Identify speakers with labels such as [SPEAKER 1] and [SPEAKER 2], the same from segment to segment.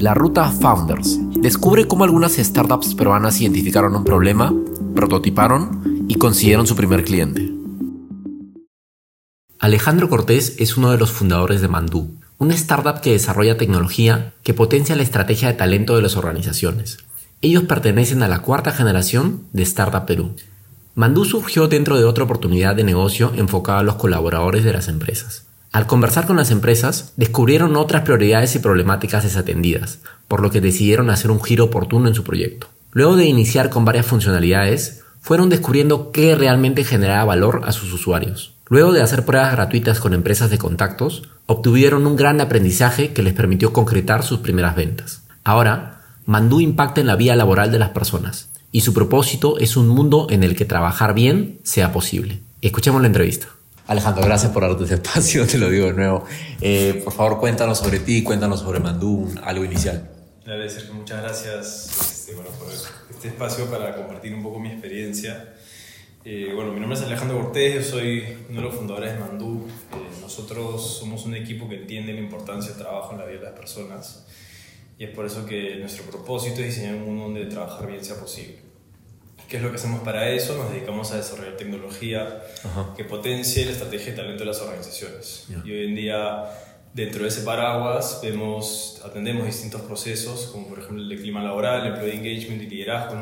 [SPEAKER 1] La Ruta Founders. Descubre cómo algunas startups peruanas identificaron un problema, prototiparon y consiguieron su primer cliente. Alejandro Cortés es uno de los fundadores de Mandú, una startup que desarrolla tecnología que potencia la estrategia de talento de las organizaciones. Ellos pertenecen a la cuarta generación de Startup Perú. Mandú surgió dentro de otra oportunidad de negocio enfocada a los colaboradores de las empresas. Al conversar con las empresas, descubrieron otras prioridades y problemáticas desatendidas, por lo que decidieron hacer un giro oportuno en su proyecto. Luego de iniciar con varias funcionalidades, fueron descubriendo qué realmente generaba valor a sus usuarios. Luego de hacer pruebas gratuitas con empresas de contactos, obtuvieron un gran aprendizaje que les permitió concretar sus primeras ventas. Ahora, Mandú impacta en la vida laboral de las personas, y su propósito es un mundo en el que trabajar bien sea posible. Escuchemos la entrevista. Alejandro, gracias por darte este espacio, te lo digo de nuevo. Eh, por favor, cuéntanos sobre ti, cuéntanos sobre Mandú, algo inicial.
[SPEAKER 2] Dale, Sergio, muchas gracias este, bueno, por este espacio para compartir un poco mi experiencia. Eh, bueno, mi nombre es Alejandro Cortés, yo soy uno de los fundadores de Mandú. Eh, nosotros somos un equipo que entiende la importancia del trabajo en la vida de las personas y es por eso que nuestro propósito es diseñar un mundo donde trabajar bien sea posible. ¿Qué es lo que hacemos para eso? Nos dedicamos a desarrollar tecnología que potencie la estrategia de talento de las organizaciones. Y hoy en día, dentro de ese paraguas, vemos, atendemos distintos procesos, como por ejemplo el de clima laboral, el employee engagement y liderazgo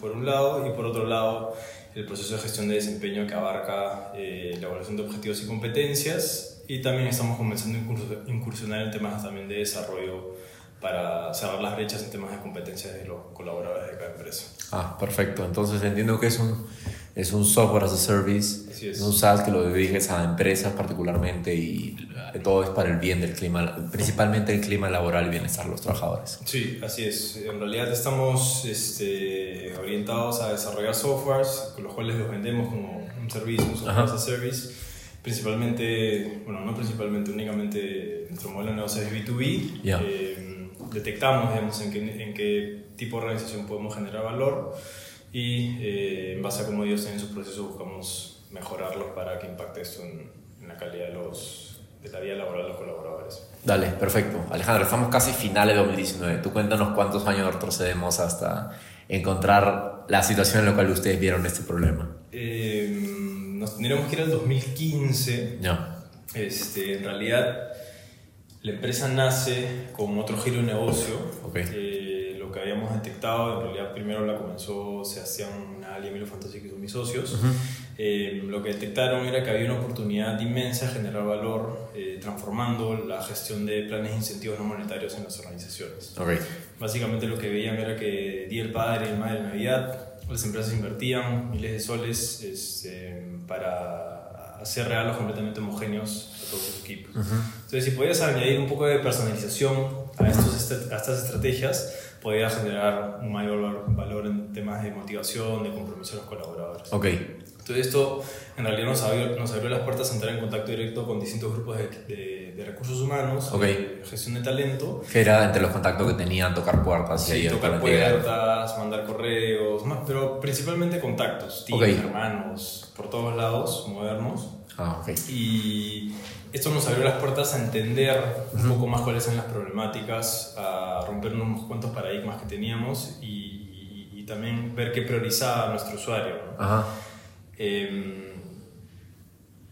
[SPEAKER 2] por un lado, y por otro lado, el proceso de gestión de desempeño que abarca eh, la evaluación de objetivos y competencias. Y también estamos comenzando a incursionar en temas también de desarrollo para cerrar las brechas en temas de competencias de los colaboradores de cada empresa.
[SPEAKER 1] Ah, perfecto. Entonces entiendo que es un, es un software as a service, es. un SaaS que lo diriges a empresas particularmente y todo es para el bien del clima, principalmente el clima laboral y bienestar de los trabajadores.
[SPEAKER 2] Sí, así es. En realidad estamos este, orientados a desarrollar softwares con los cuales los vendemos como un servicio, un software as a service. Principalmente, bueno, no principalmente, únicamente nuestro modelo de negocio es B2B. Eh, detectamos digamos, en, qué, en qué tipo de organización podemos generar valor y eh, en base a cómo ellos tienen sus procesos buscamos mejorarlos para que impacte esto en, la calidad de, los, de la vida laboral de los colaboradores.
[SPEAKER 1] Dale, perfecto. Alejandro, estamos casi finales de 2019. Tú cuéntanos cuántos años retrocedemos hasta encontrar la situación en la cual ustedes vieron este problema.
[SPEAKER 2] Eh, nos tendríamos que ir al 2015.
[SPEAKER 1] Ya.
[SPEAKER 2] Este, en realidad la empresa nace con otro giro de negocio. Eh, lo que habíamos detectado, en realidad primero la comenzó Sebastián Nadal y Emilio Fantasy, que son mis socios. Eh, lo que detectaron era que había una oportunidad inmensa de generar valor eh, transformando la gestión de planes de incentivos no monetarios en las organizaciones. Básicamente lo que veían era que Día del Padre y el Madre de Navidad, las empresas invertían miles de soles este, para hacer regalos completamente homogéneos todos sus equipos. Entonces, si podías añadir un poco de personalización a, estos, a estas estrategias, podía generar un mayor valor en temas de motivación, de compromiso de los colaboradores.
[SPEAKER 1] Ok.
[SPEAKER 2] Entonces, esto en realidad nos abrió, nos abrió las puertas a entrar en contacto directo con distintos grupos de, de, recursos humanos,
[SPEAKER 1] okay.
[SPEAKER 2] gestión de talento.
[SPEAKER 1] Que era entre los contactos que tenían tocar puertas.
[SPEAKER 2] Sí, tocar puertas, mandar correos, más, pero principalmente contactos, tíos, hermanos, por todos lados, modernos.
[SPEAKER 1] Ah, okay.
[SPEAKER 2] Y esto nos abrió las puertas a entender un poco más cuáles son las problemáticas, a romper unos cuantos paradigmas que teníamos y, y, también ver qué priorizaba nuestro usuario. Em,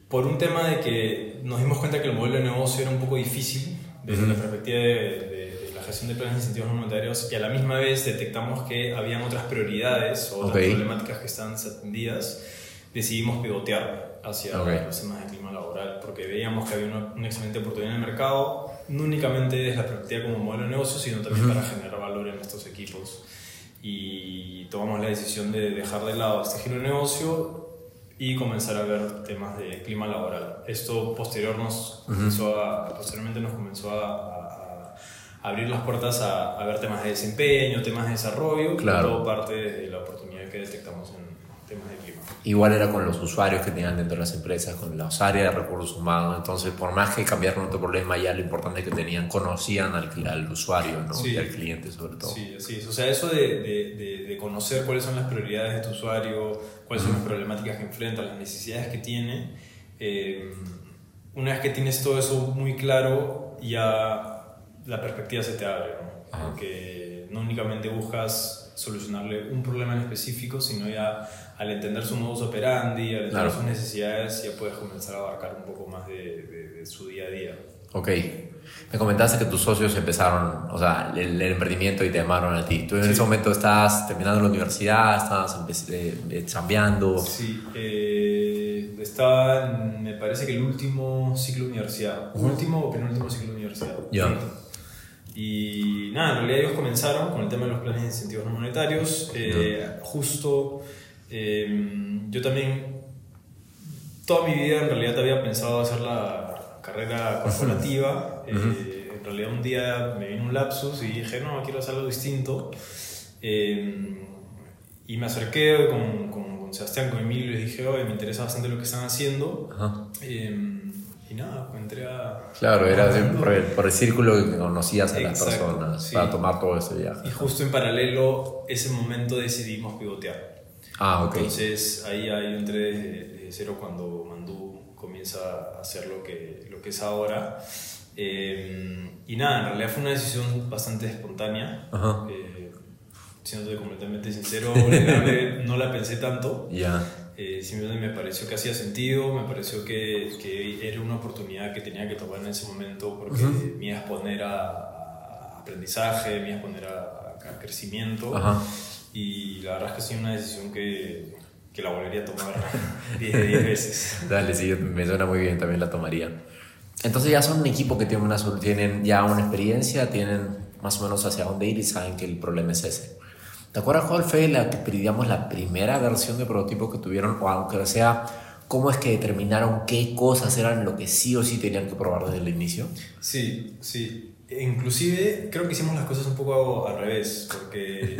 [SPEAKER 2] por un tema de que nos dimos cuenta que el modelo de negocio era un poco difícil desde la perspectiva de, la gestión de planes de incentivos monetarios y a la misma vez detectamos que habían otras prioridades o otras problemáticas que estaban desatendidas, decidimos pivotear hacia los temas de clima laboral, porque veíamos que había una, excelente oportunidad en el mercado, no únicamente desde la perspectiva como modelo de negocio, sino también para generar valor en estos equipos. Y tomamos la decisión de dejar de lado este giro de negocio y comenzar a ver temas de clima laboral. Esto posterior nos comenzó a, posteriormente nos comenzó a, abrir las puertas a, ver temas de desempeño, temas de desarrollo,
[SPEAKER 1] claro.
[SPEAKER 2] todo parte de la oportunidad que detectamos en temas de clima.
[SPEAKER 1] Igual era con los usuarios que tenían dentro de las empresas, con las áreas de recursos humanos. Entonces, por más que cambiaron otro problema, ya lo importante que tenían, conocían al, al usuario ¿no? y al cliente sobre todo.
[SPEAKER 2] Sí, sí. O sea, eso de, de, de, conocer cuáles son las prioridades de tu usuario, cuáles son las problemáticas que enfrenta, las necesidades que tiene. Eh, una vez que tienes todo eso muy claro, ya la perspectiva se te abre, ¿no? Porque no únicamente buscas solucionarle un problema en específico, sino ya al entender su modus operandi, al entender sus necesidades, ya puedes comenzar a abarcar un poco más de, de su día a día.
[SPEAKER 1] Ok. Me comentaste que tus socios empezaron, o sea, el, emprendimiento y te llamaron a ti. ¿Tú en ese momento estás terminando la universidad, estabas eh, chambeando?
[SPEAKER 2] Sí, eh, estaba, me parece que el último ciclo de universidad. Último o penúltimo ciclo de universidad. Ya. Y nada, en realidad ellos comenzaron con el tema de los planes de incentivos no monetarios. Eh, justo eh, yo también, toda mi vida en realidad había pensado hacer la carrera corporativa. Eh, en realidad un día me vino un lapsus y dije, no, quiero hacer algo distinto. Eh, y me acerqué con, con, Sebastián, con Emilio, y les dije, oye, me interesa bastante lo que están haciendo. Eh, y nada, pues entré a...
[SPEAKER 1] Claro, era por, el, por, el, círculo que conocías a las personas para tomar todo ese viaje.
[SPEAKER 2] Y justo en paralelo, ese momento decidimos pivotear.
[SPEAKER 1] Ah, ok.
[SPEAKER 2] Entonces ahí, ahí entré de cero cuando Mandú comienza a hacer lo que, lo que es ahora. Eh, y nada, en realidad fue una decisión bastante espontánea. Eh, siendo completamente sincero, no la pensé tanto.
[SPEAKER 1] Ya.
[SPEAKER 2] Eh, simplemente me pareció que hacía sentido, me pareció que, que, era una oportunidad que tenía que tomar en ese momento porque me iba a exponer a, aprendizaje, me iba a exponer a, a crecimiento. Y la verdad es que ha sido una decisión que, que la volvería a tomar 10 veces.
[SPEAKER 1] Dale, sí, me suena muy bien, también la tomaría. Entonces ya son un equipo que tiene una, tienen ya una experiencia, tienen más o menos hacia dónde ir y saben que el problema es ese. ¿Te acuerdas cuál fue la, digamos, la primera versión de prototipo que tuvieron? O aunque sea, ¿cómo es que determinaron qué cosas eran lo que sí o sí tenían que probar desde el inicio?
[SPEAKER 2] Sí, sí. Inclusive creo que hicimos las cosas un poco al revés, porque...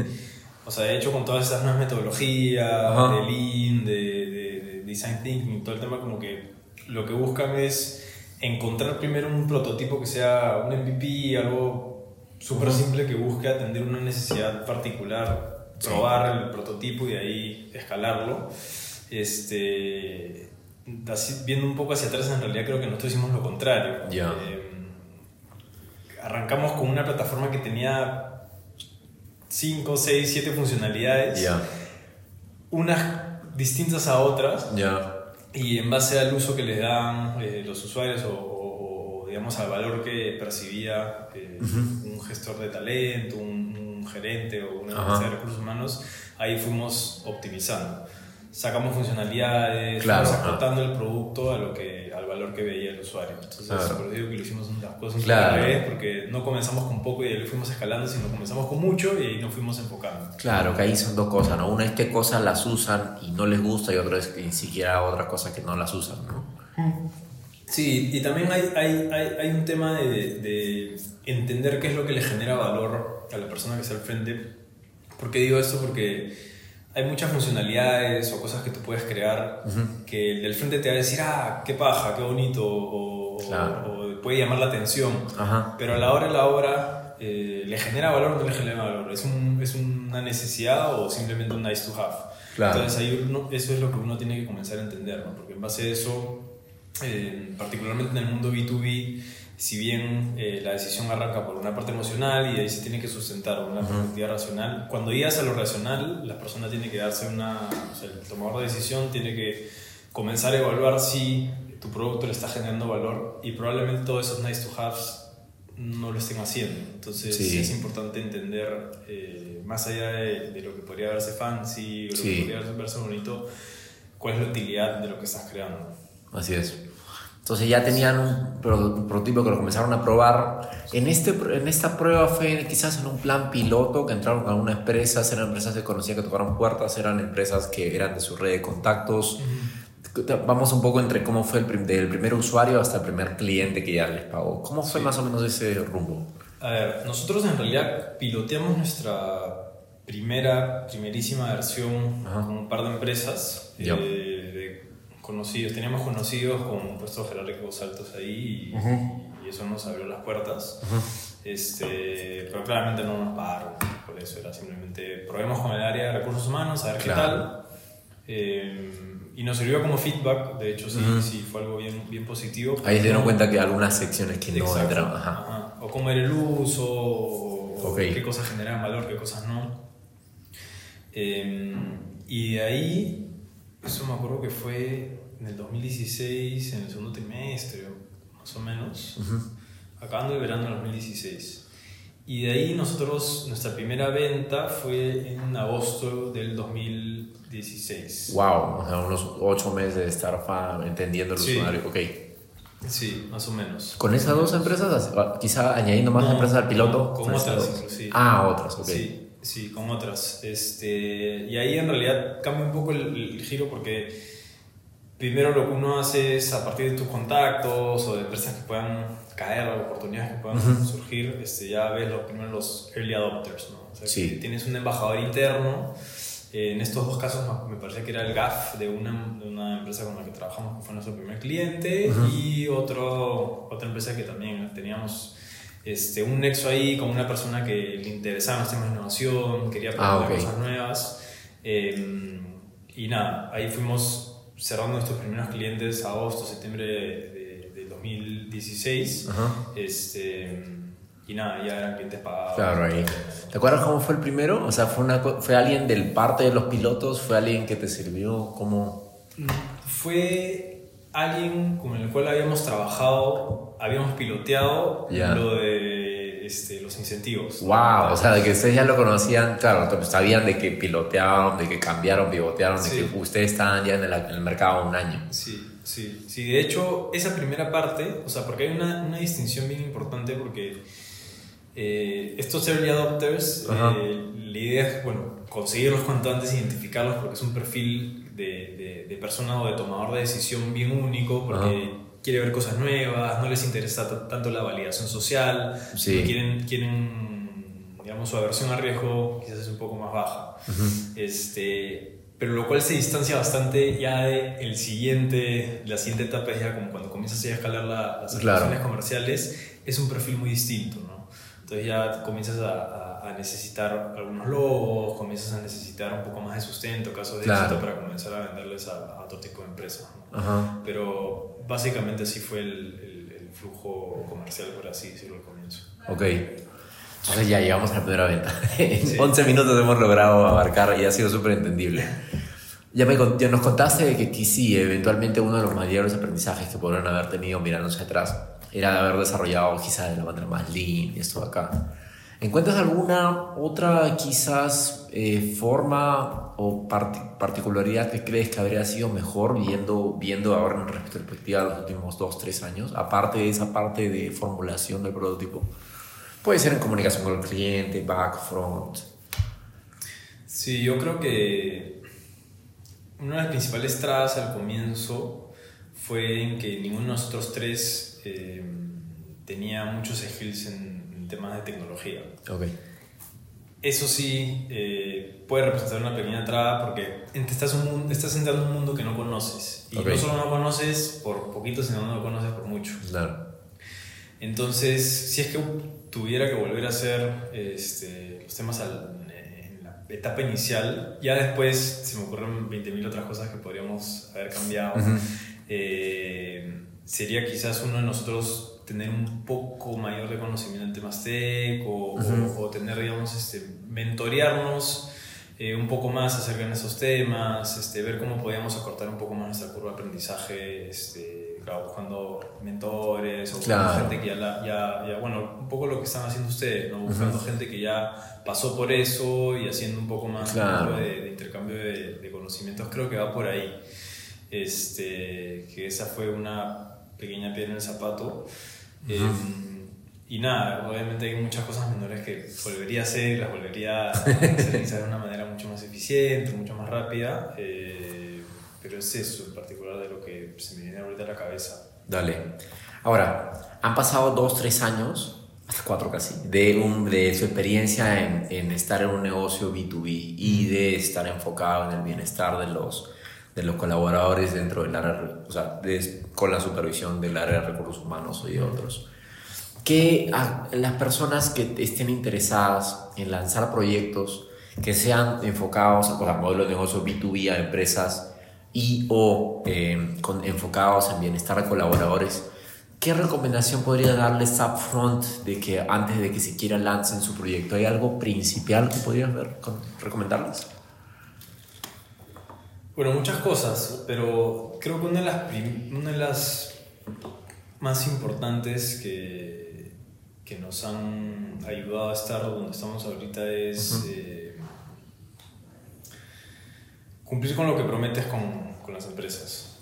[SPEAKER 2] O sea, de hecho, con todas esas nuevas metodologías, de Lean, de, de, Design Thinking, todo el tema, como que lo que buscan es encontrar primero un prototipo que sea un MVP, algo súper simple que busque atender una necesidad particular, probar el prototipo y ahí escalarlo. Este, viendo un poco hacia atrás, en realidad creo que nosotros hicimos lo contrario. Eh, arrancamos con una plataforma que tenía 5, 6, 7 funcionalidades. Unas distintas a otras. Y en base al uso que les dan eh, los usuarios o, digamos al valor que percibía eh, un gestor de talento, un, gerente o una empresa de recursos humanos, ahí fuimos optimizando sacamos funcionalidades, claro, acortando el producto a lo que, al valor que veía el usuario. Entonces, por eso digo que lo hicimos unas cosas claro. vez, porque no comenzamos con poco y ahí lo fuimos escalando, sino comenzamos con mucho y ahí nos fuimos enfocando.
[SPEAKER 1] Claro, que ahí son dos cosas, ¿no? Una es qué cosas las usan y no les gusta y otra es que ni siquiera otras cosas que no las usan, ¿no?
[SPEAKER 2] Sí, y también hay, hay, hay, hay un tema de, de entender qué es lo que le genera valor a la persona que está al frente. ¿Por qué digo esto? Porque hay muchas funcionalidades o cosas que tú puedes crear que el del frente te va a decir, ah, qué paja, qué bonito, o, puede llamar la atención, pero a la hora de la hora eh, le genera valor o no le genera valor, es, un, es una necesidad o simplemente un nice to have. Entonces ahí eso es lo que uno tiene que comenzar a entender, ¿no? porque en base a eso, eh, particularmente en el mundo B2B, si bien eh, la decisión arranca por una parte emocional y ahí se tiene que sustentar una perspectiva racional, cuando llegas a lo racional, la persona tiene que darse una, o sea, el tomador de decisión tiene que comenzar a evaluar si tu producto le está generando valor y probablemente todos esos nice to haves no lo estén haciendo. Entonces es importante entender, eh, más allá de, lo que podría verse fancy o lo que podría verse bonito, cuál es la utilidad de lo que estás creando.
[SPEAKER 1] Así es. Entonces ya tenían un prototipo que lo comenzaron a probar. En, este, en esta prueba fue quizás en un plan piloto que entraron con algunas empresas, eran empresas que conocían que tocaron puertas, eran empresas que eran de su red de contactos. Vamos un poco entre cómo fue el del primer usuario hasta el primer cliente que ya les pagó. ¿Cómo fue más o menos ese rumbo?
[SPEAKER 2] A ver, nosotros en realidad piloteamos nuestra primera, primerísima versión con un par de empresas. Eh, conocidos, teníamos conocidos con puestos jerárquicos altos ahí y, eso nos abrió las puertas. este, pero claramente no nos pagaron por eso, era simplemente probemos con el área de recursos humanos, a ver qué tal. Eh, y nos sirvió como feedback, de hecho sí, sí fue algo bien, bien positivo.
[SPEAKER 1] Ahí se dieron cuenta que algunas secciones que no entraban.
[SPEAKER 2] o cómo era el uso, o, qué cosas generaban valor, qué cosas no. Em, y de ahí, eso me acuerdo que fue en el 2016, en el segundo trimestre, más o menos, acabando el verano del 2016. Y de ahí nosotros, nuestra primera venta fue en agosto del 2016.
[SPEAKER 1] Wow, o sea, unos ocho meses de estar entendiendo el usuario, ok.
[SPEAKER 2] Sí, más o menos.
[SPEAKER 1] ¿Con esas dos empresas? Quizá añadiendo más empresas al piloto.
[SPEAKER 2] con otras, inclusive.
[SPEAKER 1] Ah, otras, ok.
[SPEAKER 2] Sí, sí, con otras. Este, y ahí en realidad cambia un poco el giro porque primero lo que uno hace es a partir de tus contactos o de empresas que puedan caer, oportunidades que puedan surgir, este, ya ves los primeros los early adopters, ¿no? O sea, sí. tienes un embajador interno. Eh, en estos dos casos me parece que era el GAF de una, de una empresa con la que trabajamos, que fue nuestro primer cliente, y otro, otra empresa que también teníamos este, un nexo ahí con una persona que le interesaba los temas de innovación, quería aprender ah, cosas nuevas. Eh, y nada, ahí fuimos cerrando nuestros primeros clientes agosto, septiembre de, de 2016. Este, y nada, ya eran clientes pagados.
[SPEAKER 1] Claro, ahí. ¿Te acuerdas cómo fue el primero? O sea, ¿fue, una, ¿fue alguien del parte de los pilotos? ¿Fue alguien que te sirvió? ¿Cómo?
[SPEAKER 2] Fue alguien con el cual habíamos trabajado, habíamos piloteado lo de este, los incentivos.
[SPEAKER 1] ¡Wow! O sea, de que ustedes ya lo conocían, claro, sabían de que pilotearon, de que cambiaron, pivotearon, de que ustedes estaban ya en el, mercado un año.
[SPEAKER 2] Sí, sí, sí. De hecho, esa primera parte, o sea, porque hay una, una distinción bien importante porque eh, estos early adopters, eh, la idea es, bueno, conseguirlos cuanto antes, identificarlos porque es un perfil de, de, persona o de tomador de decisión bien único, porque quiere ver cosas nuevas, no les interesa tanto la validación social, quieren, quieren, digamos, su aversión al riesgo quizás es un poco más baja. este, pero lo cual se distancia bastante ya de el siguiente, la siguiente etapa es ya como cuando comienzas a escalar las relaciones comerciales, es un perfil muy distinto, ¿no? Entonces ya comienzas a, a, necesitar algunos logos, comienzas a necesitar un poco más de sustento, casos de éxito para comenzar a venderles a, otro tipo de empresas. Pero básicamente así fue el, el, flujo comercial, por así decirlo, al comienzo.
[SPEAKER 1] Ok. Entonces ya llegamos a la primera venta. en 11 minutos hemos logrado abarcar y ha sido súper entendible. Ya, me, ya nos contaste que sí, eventualmente uno de los mayores aprendizajes que podrían haber tenido mirándose atrás era haber desarrollado quizás de la manera más lean y esto de acá. ¿Encuentras alguna otra quizás eh, forma o particularidad que crees que habría sido mejor viendo, viendo ahora en retrospectiva los últimos dos, tres años, aparte de esa parte de formulación del prototipo? Puede ser en comunicación con el cliente, back, front.
[SPEAKER 2] Sí, yo creo que una de las principales trabas al comienzo fue en que ninguno de nosotros tres eh, tenía muchos skills en temas de tecnología.
[SPEAKER 1] Okay.
[SPEAKER 2] Eso sí eh, puede representar una pequeña traba porque estás, un, estás entrando en un mundo que no conoces. Y no solo no conoces por poquito, sino no lo conoces por mucho.
[SPEAKER 1] Claro.
[SPEAKER 2] Entonces, si es que tuviera que volver a hacer este, los temas en la etapa inicial, ya después se me ocurren 20.000 otras cosas que podríamos haber cambiado. Eh, sería quizás uno de nosotros tener un poco mayor de conocimiento en temas tech o, o, tener, digamos, este, mentorearnos eh, un poco más acerca de esos temas, este, ver cómo podíamos acortar un poco más nuestra curva de aprendizaje, este, buscando mentores o gente que ya, ya, bueno, un poco lo que están haciendo ustedes, ¿no? buscando gente que ya pasó por eso y haciendo un poco más de, intercambio de, de, conocimientos, creo que va por ahí. Este, que esa fue una pequeña piedra en el zapato. Em, y nada, obviamente hay muchas cosas menores que volvería a hacer, las volvería a hacer de una manera mucho más eficiente, mucho más rápida, eh, pero es eso en particular de lo que se me viene ahorita a la cabeza.
[SPEAKER 1] Dale. Ahora, han pasado dos, tres años, hasta cuatro casi, de, un, de su experiencia en, en, estar en un negocio B2B y de estar enfocado en el bienestar de los, de los colaboradores dentro del área, o sea, con la supervisión del área de recursos humanos y de otros. Que a las personas que estén interesadas en lanzar proyectos que sean enfocados a modelos de negocio B2B a empresas y o eh, con, enfocados en bienestar de colaboradores, ¿Qué recomendación podría darles upfront de que antes de que siquiera lancen su proyecto? ¿Hay algo principal que podrías ver, recomendarles?
[SPEAKER 2] Bueno, muchas cosas, pero creo que una de las, una de las más importantes que, que nos han ayudado a estar donde estamos ahorita es eh, cumplir con lo que prometes con, con las empresas.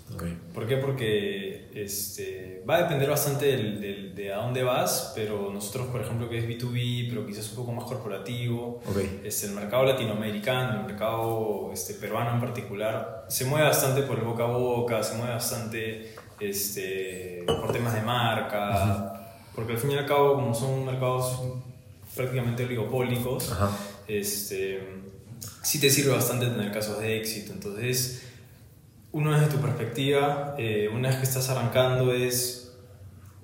[SPEAKER 2] ¿Por qué? Porque este, va a depender bastante del, de a dónde vas, pero nosotros, por ejemplo, que es B2B, pero quizás un poco más corporativo, este, el mercado latinoamericano, el mercado este, peruano en particular, se mueve bastante por el boca a boca, se mueve bastante este, por temas de marca, porque al fin y al cabo, como son mercados prácticamente oligopólicos, este, sí te sirve bastante tener casos de éxito. Entonces, uno desde tu perspectiva, eh, una vez que estás arrancando, es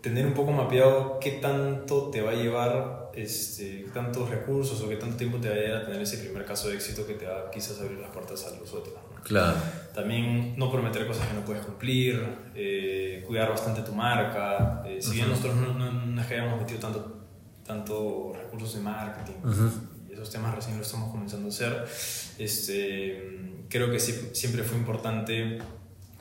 [SPEAKER 2] tener un poco mapeado qué tanto te va a llevar, este, tantos recursos o qué tanto tiempo te va a llevar a tener ese primer caso de éxito que te va quizás abrir las puertas a los otros.
[SPEAKER 1] Claro.
[SPEAKER 2] También no prometer cosas que no puedes cumplir, eh, cuidar bastante tu marca. Eh, si bien nosotros no, no, es que hayamos metido tanto, tanto recursos de marketing, esos temas recién lo estamos comenzando a hacer, este creo que siempre fue importante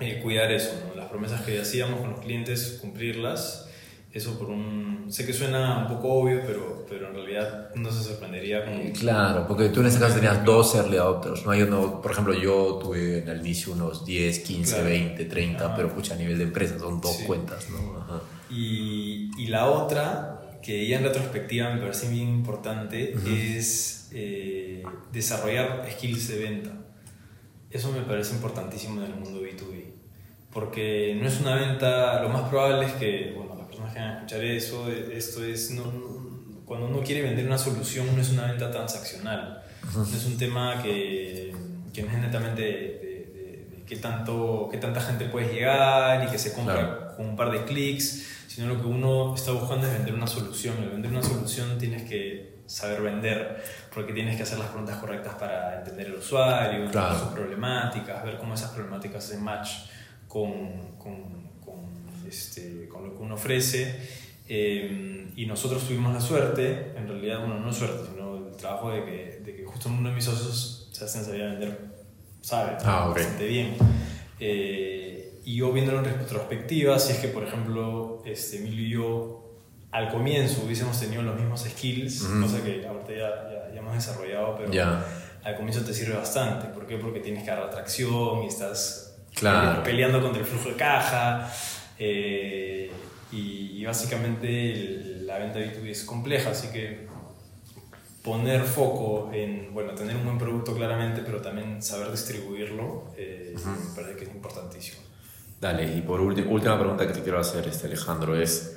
[SPEAKER 2] eh, cuidar eso, las promesas que hacíamos con los clientes, cumplirlas. Eso por un... Sé que suena un poco obvio, pero, pero en realidad no se sorprendería con...
[SPEAKER 1] Claro, porque tú en ese caso tenías dos early adopters, ¿no? Hay uno, por ejemplo, yo tuve en el inicio unos 10, 15, 20, 30, pero pucha, a nivel de empresa son dos cuentas, ¿no?
[SPEAKER 2] Y, y, la otra, que ya en retrospectiva me parece bien importante, es eh, desarrollar skills de venta. Eso me parece importantísimo en el mundo B2B, porque no es una venta, lo más probable es que, bueno, las personas que van a escuchar eso, esto es, no, cuando uno quiere vender una solución no es una venta transaccional, no es un tema que, que no es netamente de, qué, tanto, qué tanta gente puede llegar y que se compra con un par de clics, sino lo que uno está buscando es vender una solución, el vender una solución tienes que saber vender, porque tienes que hacer las preguntas correctas para entender el usuario, entender sus problemáticas, ver cómo esas problemáticas se match con, con, con, este, con lo que uno ofrece. Eh, y nosotros tuvimos la suerte, en realidad, bueno, no suerte, sino el trabajo de que, de que justo uno de mis socios se sabía vender, sabe, ah, bastante bien. Eh, y yo viendo en retrospectiva, si es que, por ejemplo, este, Emilio y yo al comienzo hubiésemos tenido los mismos skills, cosa que ahorita ya, ya, hemos desarrollado, pero al comienzo te sirve bastante. ¿Por qué? Porque tienes que dar tracción y estás peleando contra el flujo de caja. Eh, y, básicamente la venta B2B es compleja, así que poner foco en, bueno, tener un buen producto claramente, pero también saber distribuirlo, eh, me parece que es importantísimo.
[SPEAKER 1] Dale, y por última, última pregunta que te quiero hacer, este Alejandro, es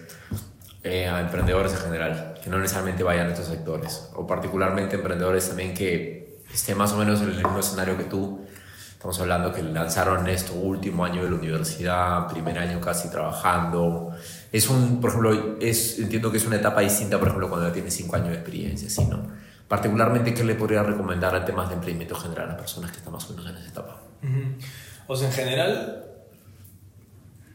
[SPEAKER 1] eh, a emprendedores en general, que no necesariamente vayan a estos sectores, o particularmente emprendedores también que estén más o menos en el mismo escenario que tú. Estamos hablando que lanzaron esto último año de la universidad, primer año casi trabajando. Es un, por ejemplo, es, entiendo que es una etapa distinta, por ejemplo, cuando ya tienes cinco años de experiencia, ¿sí, no? Particularmente, ¿qué le podría recomendar en temas de emprendimiento general a personas que están más o menos en esa etapa?
[SPEAKER 2] O sea, en general,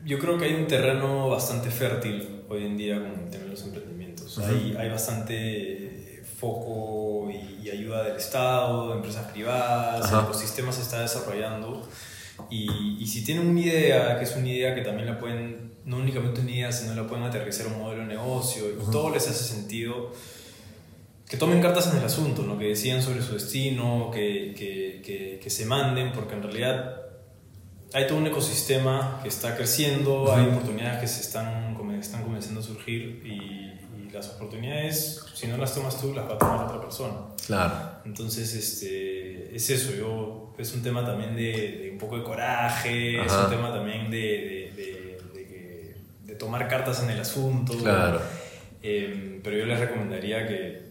[SPEAKER 2] yo creo que hay un terreno bastante fértil hoy en día con el tema de los emprendimientos. hay, hay, bastante foco y, ayuda del Estado, de empresas privadas, el ecosistema se está desarrollando. Y, y, si tienen una idea, que es una idea que también la pueden, no únicamente una idea, sino la pueden aterrizar a un modelo de negocio y todo les hace sentido, que tomen cartas en el asunto, ¿no? que decían sobre su destino, que, que, que, que se manden, porque en realidad hay todo un ecosistema que está creciendo, hay oportunidades que se están, están comenzando a surgir y, las oportunidades, si no las tomas tú, las va a tomar otra persona.
[SPEAKER 1] Claro.
[SPEAKER 2] Entonces, este, es eso, yo, es un tema también de, un poco de coraje, es un tema también de, tomar cartas en el asunto.
[SPEAKER 1] Claro.
[SPEAKER 2] Em, pero yo les recomendaría que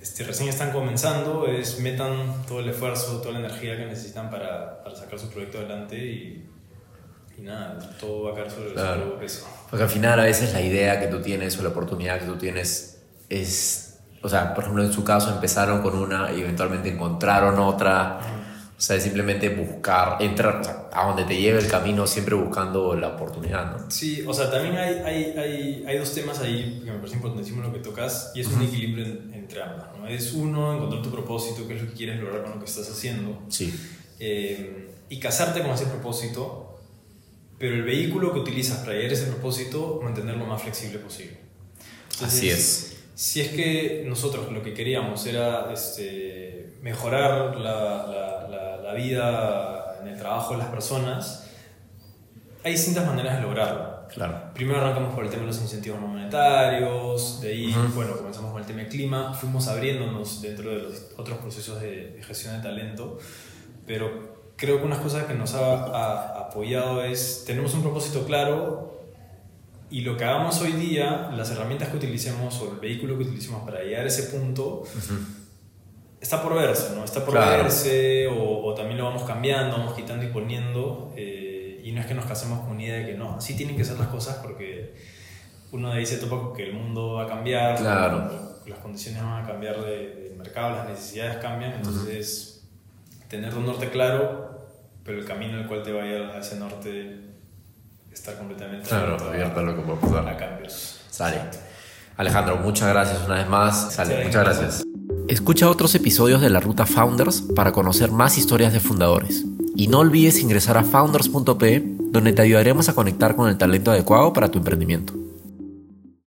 [SPEAKER 2] este, recién están comenzando, es metan todo el esfuerzo, toda la energía que necesitan para, para sacar su proyecto adelante y, y, nada, todo va a caer sobre claro. el
[SPEAKER 1] Porque al final a veces la idea que tú tienes o la oportunidad que tú tienes es, o sea, por ejemplo en su caso empezaron con una y eventualmente encontraron otra. O sea, es simplemente buscar, entrar a donde te lleve el camino, siempre buscando la oportunidad, ¿no?
[SPEAKER 2] Sí, o sea, también hay, hay, hay, hay dos temas ahí que me parece importantísimo lo que tocas y es un equilibrio entre ambas, ¿no? Es uno, encontrar tu propósito, qué es lo que quieres lograr con lo que estás haciendo.
[SPEAKER 1] Sí.
[SPEAKER 2] Eh, y casarte con ese propósito, pero el vehículo que utilizas para llegar a ese propósito, mantenerlo lo más flexible posible.
[SPEAKER 1] Así es.
[SPEAKER 2] Si es que nosotros lo que queríamos era este, mejorar la, la, la, vida en el trabajo de las personas, hay distintas maneras de lograrlo.
[SPEAKER 1] Claro.
[SPEAKER 2] Primero arrancamos por el tema de los incentivos no monetarios, de ahí, bueno, comenzamos con el tema del clima, fuimos abriéndonos dentro de los otros procesos de, de gestión de talento, pero creo que una cosa que nos ha, apoyado es, tenemos un propósito claro y lo que hagamos hoy día, las herramientas que utilicemos o el vehículo que utilicemos para llegar a ese punto, está por verse, ¿no? Está por verse o, también lo vamos cambiando, vamos quitando y poniendo. Eh, y no es que nos casemos con una idea de que no, así tienen que ser las cosas porque uno de ahí se topa que el mundo va a cambiar,
[SPEAKER 1] claro.
[SPEAKER 2] las condiciones van a cambiar del mercado, las necesidades cambian, entonces tener un norte claro, pero el camino el cual te vaya a ese norte estar completamente
[SPEAKER 1] claro, abierto, a lo que puede pasar.
[SPEAKER 2] A cambios.
[SPEAKER 1] Sale. Alejandro, muchas gracias una vez más. Sale, muchas gracias. Escucha otros episodios de la Ruta Founders para conocer más historias de fundadores. Y no olvides ingresar a founders.pe, donde te ayudaremos a conectar con el talento adecuado para tu emprendimiento.